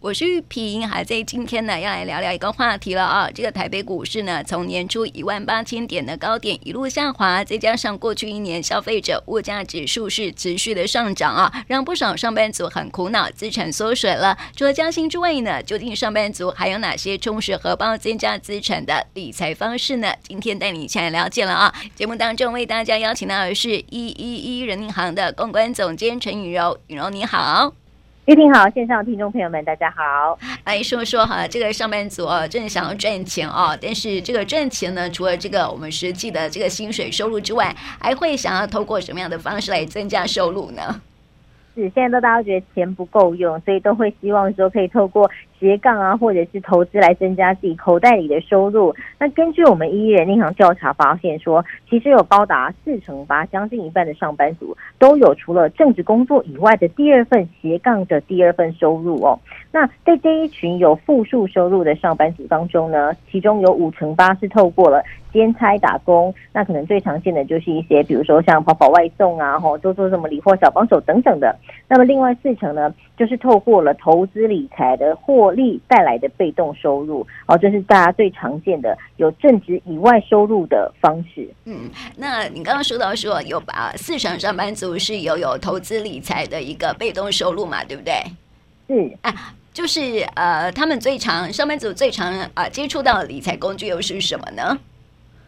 我是玉萍，还在今天呢，要来聊聊一个话题了啊。这个台北股市呢，从年初一万八千点的高点一路下滑，再加上过去一年消费者物价指数是持续的上涨啊，让不少上班族很苦恼，资产缩水了。除了加薪之外呢，究竟上班族还有哪些充实荷包、增加资产的理财方式呢？今天带你一起来了解了啊。节目当中为大家邀请到的是一一一人银行的公关总监陈雨柔，雨柔你好。玉婷好，线上的听众朋友们，大家好。来说说哈，这个上班族啊，真的想要赚钱啊，但是这个赚钱呢，除了这个我们实际的这个薪水收入之外，还会想要透过什么样的方式来增加收入呢？是，现在都大家觉得钱不够用，所以都会希望说可以透过。斜杠啊，或者是投资来增加自己口袋里的收入。那根据我们一一人银行调查发现说，其实有高达四成八，将近一半的上班族都有除了正职工作以外的第二份斜杠的第二份收入哦。那在这一群有复数收入的上班族当中呢，其中有五成八是透过了兼差打工。那可能最常见的就是一些，比如说像跑跑外送啊，吼，做做什么理货小帮手等等的。那么另外四成呢，就是透过了投资理财的获。利带来的被动收入哦，这是大家最常见的有正职以外收入的方式。嗯，那你刚刚说到说有把四成上班族是有有投资理财的一个被动收入嘛，对不对？是啊，就是呃，他们最常上班族最常啊、呃、接触到的理财工具又是什么呢？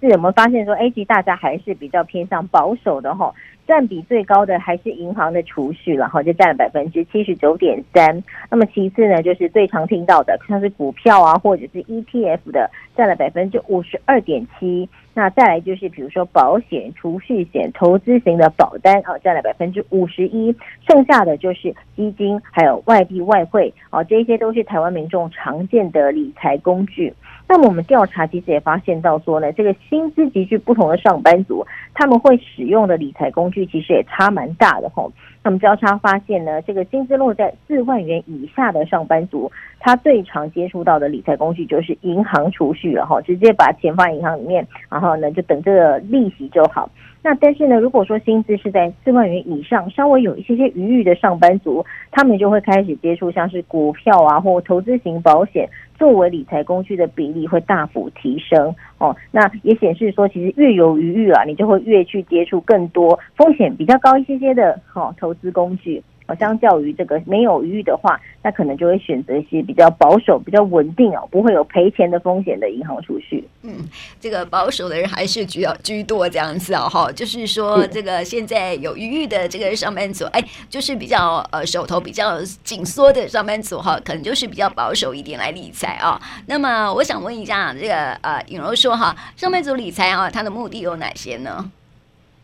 是我们发现说，哎，其实大家还是比较偏向保守的哈。占比最高的还是银行的储蓄，然后就占了百分之七十九点三。那么其次呢，就是最常听到的，像是股票啊，或者是 ETF 的，占了百分之五十二点七。那再来就是比如说保险、储蓄险、投资型的保单啊，占了百分之五十一。剩下的就是基金，还有外币外汇啊，这些都是台湾民众常见的理财工具。那么我们调查其实也发现到说呢，这个薪资极具不同的上班族，他们会使用的理财工具其实也差蛮大的吼。那么交叉发现呢，这个薪资落在四万元以下的上班族，他最常接触到的理财工具就是银行储蓄了哈，直接把钱放银行里面，啊然后呢就等这个利息就好。那但是呢，如果说薪资是在四万元以上，稍微有一些些余裕的上班族，他们就会开始接触像是股票啊或投资型保险作为理财工具的比例会大幅提升哦。那也显示说，其实越有余裕啊，你就会越去接触更多风险比较高一些些的哦投资工具。相较于这个没有余裕的话，那可能就会选择一些比较保守、比较稳定哦，不会有赔钱的风险的银行储蓄。嗯，这个保守的人还是居要居多这样子哦，哈，就是说这个现在有余裕的这个上班族，哎，就是比较呃手头比较紧缩的上班族哈，可能就是比较保守一点来理财啊。那么我想问一下，这个呃尹柔说哈，上班族理财啊，它的目的有哪些呢？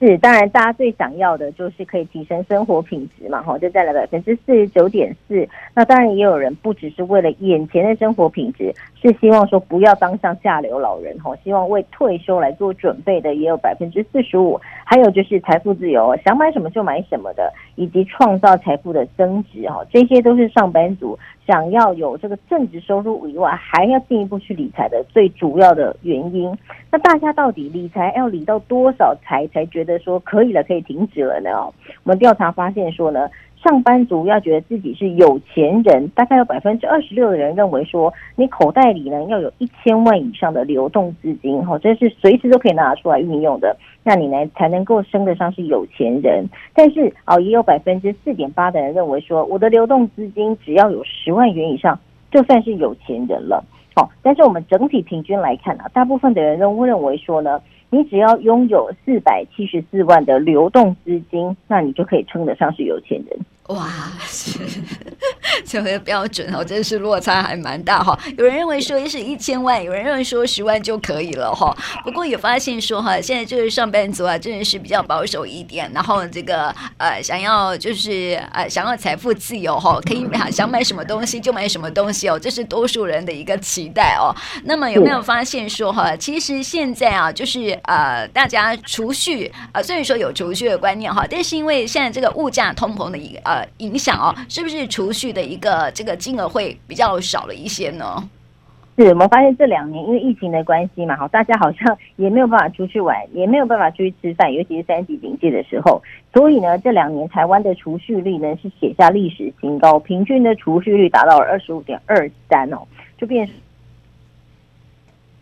是，当然，大家最想要的就是可以提升生活品质嘛，哈，就占了百分之四十九点四。那当然也有人不只是为了眼前的生活品质，是希望说不要当上下流老人，哈，希望为退休来做准备的也有百分之四十五。还有就是财富自由，想买什么就买什么的，以及创造财富的增值，哈，这些都是上班族想要有这个正职收入以外，还要进一步去理财的最主要的原因。那大家到底理财要理到多少财才觉得说可以了，可以停止了呢？我们调查发现说呢，上班族要觉得自己是有钱人，大概有百分之二十六的人认为说，你口袋里呢要有一千万以上的流动资金，哈，这是随时都可以拿出来运用的，那你呢才能够升得上是有钱人。但是啊，也有百分之四点八的人认为说，我的流动资金只要有十万元以上，就算是有钱人了。好，但是我们整体平均来看啊，大部分的人都认为说呢，你只要拥有四百七十四万的流动资金，那你就可以称得上是有钱人。哇，这个标准哦，真是落差还蛮大哈。有人认为说也是一千万，有人认为说十万就可以了哈。不过也发现说哈，现在就是上班族啊，真的是比较保守一点。然后这个呃，想要就是呃，想要财富自由哈，可以想买什么东西就买什么东西哦，这是多数人的一个期待哦。那么有没有发现说哈，其实现在啊，就是呃，大家储蓄啊、虽然说有储蓄的观念哈，但是因为现在这个物价通膨的一呃。影响哦，是不是储蓄的一个这个金额会比较少了一些呢？是，我们发现这两年因为疫情的关系嘛，好，大家好像也没有办法出去玩，也没有办法出去吃饭，尤其是三级警戒的时候，所以呢，这两年台湾的储蓄率呢是写下历史新高，平均的储蓄率达到了二十五点二三哦，就变成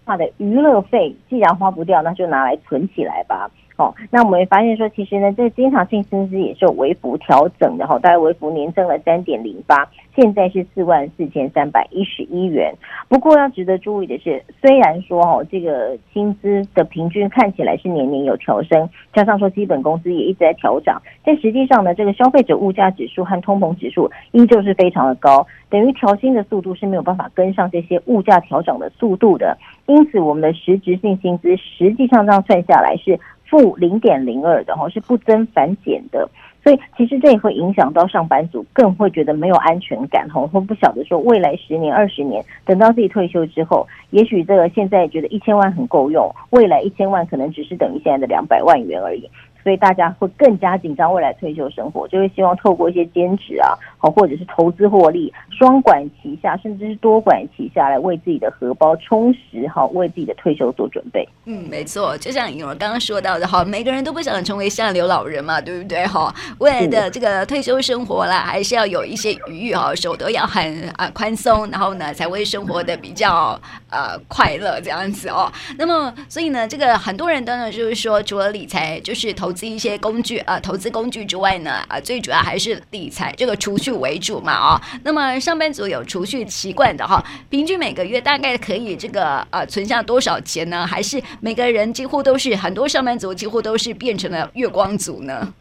他的娱乐费既然花不掉，那就拿来存起来吧。哦，那我们会发现说，其实呢，这个经常性薪资也是有微幅调整的哈，大概微幅年增了三点零八，现在是四万四千三百一十一元。不过要值得注意的是，虽然说哈，这个薪资的平均看起来是年年有调升，加上说基本工资也一直在调涨，但实际上呢，这个消费者物价指数和通膨指数依旧是非常的高，等于调薪的速度是没有办法跟上这些物价调整的速度的。因此，我们的实质性薪资实际上这样算下来是。负零点零二的哈，是不增反减的，所以其实这也会影响到上班族，更会觉得没有安全感哈，会不晓得说未来十年、二十年，等到自己退休之后，也许这个现在觉得一千万很够用，未来一千万可能只是等于现在的两百万元而已。所以大家会更加紧张未来退休生活，就会希望透过一些兼职啊，好或者是投资获利，双管齐下，甚至是多管齐下来为自己的荷包充实，好为自己的退休做准备。嗯，没错，就像颖儿刚刚说到的，哈，每个人都不想成为下流老人嘛，对不对？哈，未来的这个退休生活啦，还是要有一些余裕哈，手头要很啊宽松，然后呢才会生活的比较呃快乐这样子哦。那么所以呢，这个很多人当然就是说，除了理财，就是投。资一些工具啊，投资工具之外呢，啊，最主要还是理财这个储蓄为主嘛，啊，那么上班族有储蓄习惯的哈，平均每个月大概可以这个啊存下多少钱呢？还是每个人几乎都是很多上班族几乎都是变成了月光族呢？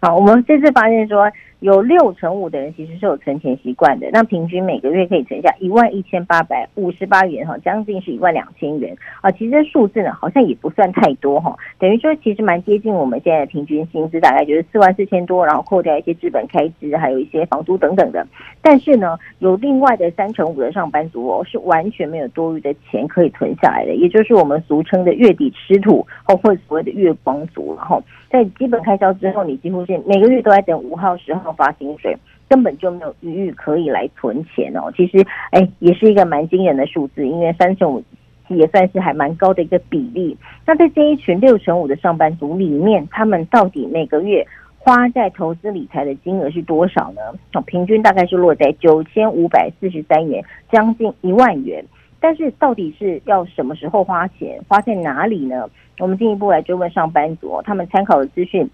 好，我们这次发现说。有六成五的人其实是有存钱习惯的，那平均每个月可以存下一万一千八百五十八元哈，将近是一万两千元啊。其实数字呢好像也不算太多哈，等于说其实蛮接近我们现在的平均薪资，大概就是四万四千多，然后扣掉一些资本开支，还有一些房租等等的。但是呢，有另外的三成五的上班族哦，是完全没有多余的钱可以存下来的，也就是我们俗称的月底吃土或或所谓的月光族，然后在基本开销之后，你几乎是每个月都在等五号十号。发薪水根本就没有余裕可以来存钱哦，其实哎，也是一个蛮惊人的数字，因为三成五也算是还蛮高的一个比例。那在这一群六成五的上班族里面，他们到底每个月花在投资理财的金额是多少呢？哦，平均大概是落在九千五百四十三元，将近一万元。但是到底是要什么时候花钱，花在哪里呢？我们进一步来追问上班族，他们参考的资讯。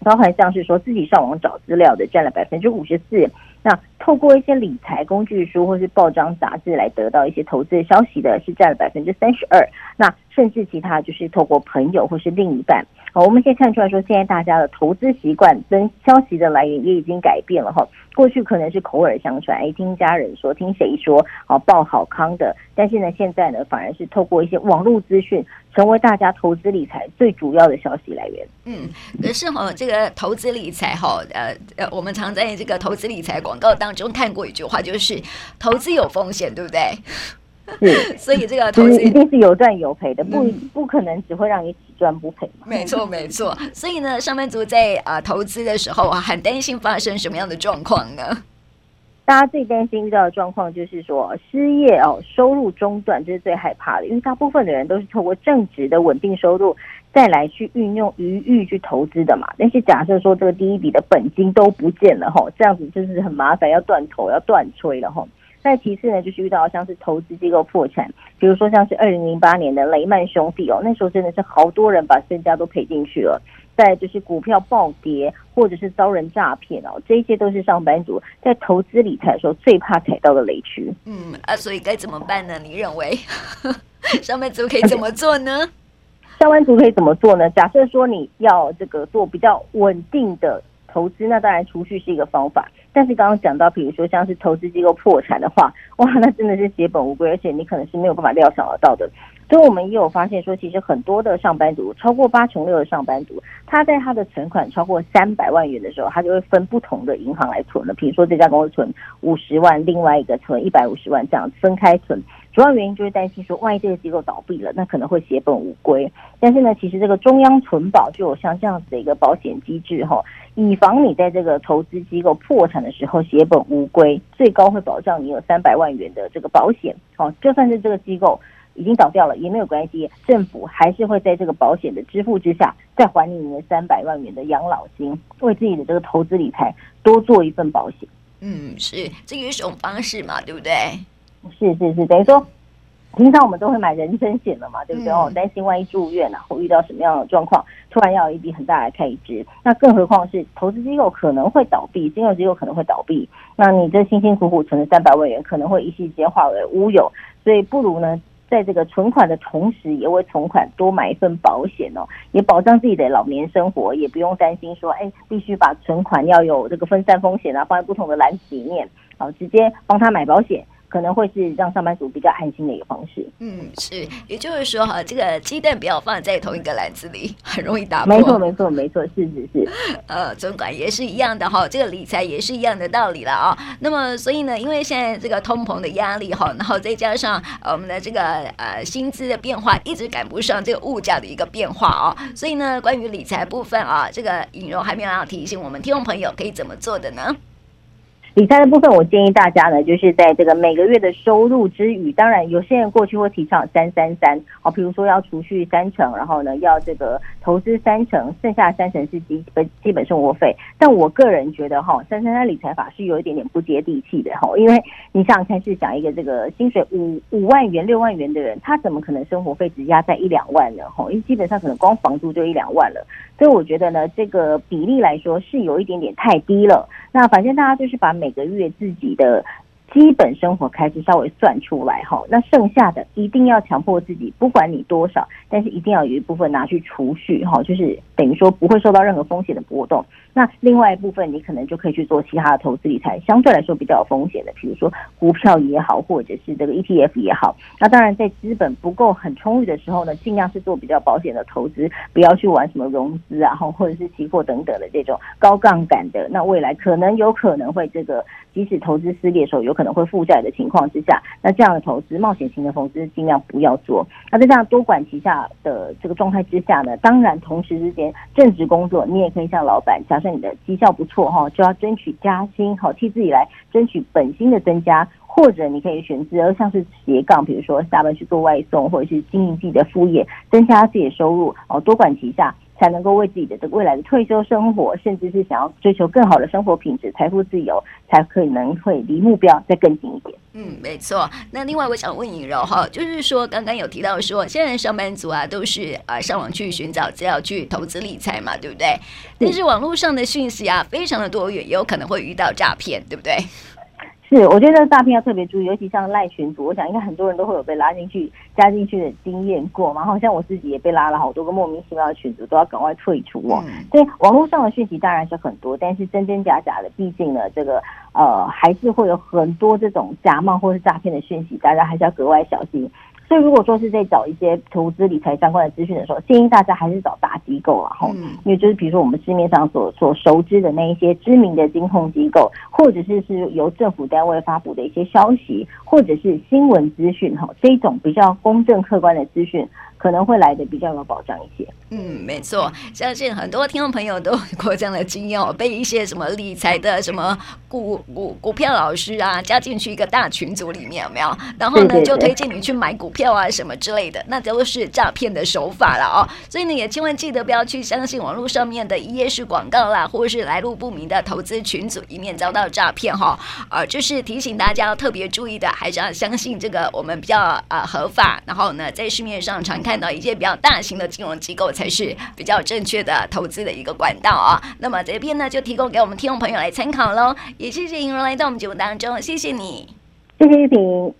包含像是说自己上网找资料的占了百分之五十四，那透过一些理财工具书或是报章杂志来得到一些投资的消息的是占了百分之三十二，那甚至其他就是透过朋友或是另一半。好，我们可以看出来说，现在大家的投资习惯跟消息的来源也已经改变了哈。过去可能是口耳相传，哎，听家人说，听谁说，好报好康的。但是呢，现在呢，反而是透过一些网络资讯，成为大家投资理财最主要的消息来源。嗯，可是哈，这个投资理财哈，呃呃，我们常在这个投资理财广告当中看过一句话，就是投资有风险，对不对？是，所以这个投资一定是有赚有赔的，不不可能只会让你只赚不赔嘛。没错，没错。所以呢，上班族在啊、呃、投资的时候啊，很担心发生什么样的状况呢？大家最担心遇到的状况就是说失业哦，收入中断，这是最害怕的，因为大部分的人都是透过正职的稳定收入再来去运用余裕去投资的嘛。但是假设说这个第一笔的本金都不见了哈，这样子就是很麻烦，要断头，要断炊了哈。再其次呢，就是遇到像是投资机构破产，比如说像是二零零八年的雷曼兄弟哦，那时候真的是好多人把身家都赔进去了。再就是股票暴跌，或者是遭人诈骗哦，这些都是上班族在投资理财的时候最怕踩到的雷区。嗯啊，所以该怎么办呢？你认为 上班族可以怎么做呢？上班族可以怎么做呢？假设说你要这个做比较稳定的投资，那当然储蓄是一个方法。但是刚刚讲到，比如说像是投资机构破产的话，哇，那真的是血本无归，而且你可能是没有办法料想得到的。所以我们也有发现说，其实很多的上班族，超过八成六的上班族，他在他的存款超过三百万元的时候，他就会分不同的银行来存了。比如说这家公司存五十万，另外一个存一百五十万，这样分开存。主要原因就是担心说，万一这个机构倒闭了，那可能会血本无归。但是呢，其实这个中央存保就有像这样子的一个保险机制哈，以防你在这个投资机构破产的时候血本无归，最高会保障你有三百万元的这个保险。哦，就算是这个机构已经倒掉了也没有关系，政府还是会在这个保险的支付之下，再还你你的三百万元的养老金，为自己的这个投资理财多做一份保险。嗯，是这一种方式嘛，对不对？是是是，等于说。平常我们都会买人身险的嘛，对不对？哦，担心万一住院啊，或遇到什么样的状况，突然要有一笔很大的开支。那更何况是投资机构可能会倒闭，金融机构可能会倒闭，那你这辛辛苦苦存的三百万元可能会一夕之间化为乌有。所以不如呢，在这个存款的同时，也为存款多买一份保险哦，也保障自己的老年生活，也不用担心说，哎，必须把存款要有这个分散风险啊，放在不同的篮子里面，好，直接帮他买保险。可能会是让上班族比较安心的一个方式。嗯，是，也就是说哈，这个鸡蛋不要放在同一个篮子里，很容易打破。没错，没错，没错，是是是。呃，总管也是一样的哈，这个理财也是一样的道理了啊。那么，所以呢，因为现在这个通膨的压力哈，然后再加上我们的这个呃薪资的变化，一直赶不上这个物价的一个变化哦，所以呢，关于理财部分啊，这个尹柔还没有要提醒我们听众朋友可以怎么做的呢？理财的部分，我建议大家呢，就是在这个每个月的收入之余，当然有些人过去会提倡三三三，哦，比如说要储蓄三成，然后呢要这个投资三成，剩下三成是基本基本生活费。但我个人觉得哈，三三三理财法是有一点点不接地气的哈，因为你想想看，是讲一个这个薪水五五万元、六万元的人，他怎么可能生活费只压在一两万呢？哈，因为基本上可能光房租就一两万了，所以我觉得呢，这个比例来说是有一点点太低了。那反正大家就是把每个月自己的基本生活开支稍微算出来哈，那剩下的一定要强迫自己，不管你多少，但是一定要有一部分拿去储蓄哈，就是等于说不会受到任何风险的波动。那另外一部分你可能就可以去做其他的投资理财，相对来说比较有风险的，比如说股票也好，或者是这个 ETF 也好。那当然在资本不够很充裕的时候呢，尽量是做比较保险的投资，不要去玩什么融资啊，或者是期货等等的这种高杠杆的。那未来可能有可能会这个，即使投资失利的时候，有可能会负债的情况之下，那这样的投资冒险型的投资尽量不要做。那在这样多管齐下的这个状态之下呢，当然同时之间正职工作，你也可以向老板假设。你的绩效不错哈，就要争取加薪，好替自己来争取本薪的增加，或者你可以选择像是斜杠，比如说下班去做外送，或者是经营自己的副业，增加自己的收入哦，多管齐下。才能够为自己的这个未来的退休生活，甚至是想要追求更好的生活品质、财富自由，才可能会离目标再更近一点。嗯，没错。那另外，我想问颖柔哈，就是说刚刚有提到说，现在上班族啊都是啊上网去寻找资料去投资理财嘛，对不对？但是网络上的讯息啊非常的多元，也有可能会遇到诈骗，对不对？是，我觉得诈骗要特别注意，尤其像赖群组，我想应该很多人都会有被拉进去、加进去的经验过嘛。好像我自己也被拉了好多个莫名其妙的群组，都要赶快退出哦。嗯、所以网络上的讯息当然是很多，但是真真假假的，毕竟呢，这个呃还是会有很多这种假冒或是诈骗的讯息，大家还是要格外小心。所以，如果说是在找一些投资理财相关的资讯的时候，建议大家还是找大机构啊哈。因为就是比如说我们市面上所所熟知的那一些知名的金控机构，或者是是由政府单位发布的一些消息，或者是新闻资讯哈，这种比较公正客观的资讯。可能会来的比较有保障一些。嗯，没错，相信很多听众朋友都有过这样的经验哦，被一些什么理财的什么股股股票老师啊加进去一个大群组里面，有没有？然后呢，就推荐你去买股票啊什么之类的，那都是诈骗的手法了哦。所以呢，也千万记得不要去相信网络上面的一页式广告啦，或者是来路不明的投资群组，以免遭到诈骗哈。呃，就是提醒大家要特别注意的，还是要相信这个我们比较呃合法，然后呢，在市面上常看看到一些比较大型的金融机构才是比较正确的投资的一个管道啊。那么这边呢，就提供给我们听众朋友来参考喽。也谢谢颖柔来到我们节目当中，谢谢你，谢谢玉萍。